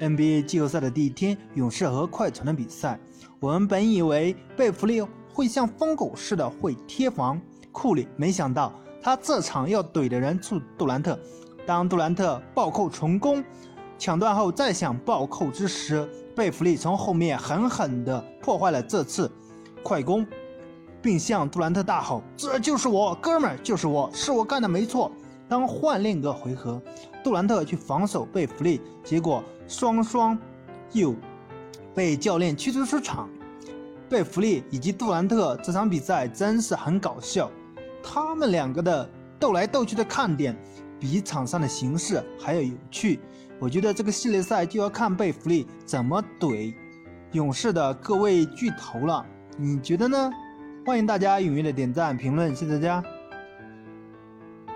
NBA 季后赛的第一天，勇士和快船的比赛，我们本以为贝弗利会像疯狗似的会贴防库里，没想到他这场要怼的人是杜兰特。当杜兰特暴扣成功，抢断后再想暴扣之时，贝弗利从后面狠狠地破坏了这次快攻，并向杜兰特大吼：“这就是我，哥们儿，就是我，是我干的，没错。”当换另一个回合，杜兰特去防守贝弗利，结果双双又被教练驱逐出场。贝弗利以及杜兰特这场比赛真是很搞笑，他们两个的斗来斗去的看点比场上的形势还要有趣。我觉得这个系列赛就要看贝弗利怎么怼勇士的各位巨头了，你觉得呢？欢迎大家踊跃的点赞评论，谢谢大家。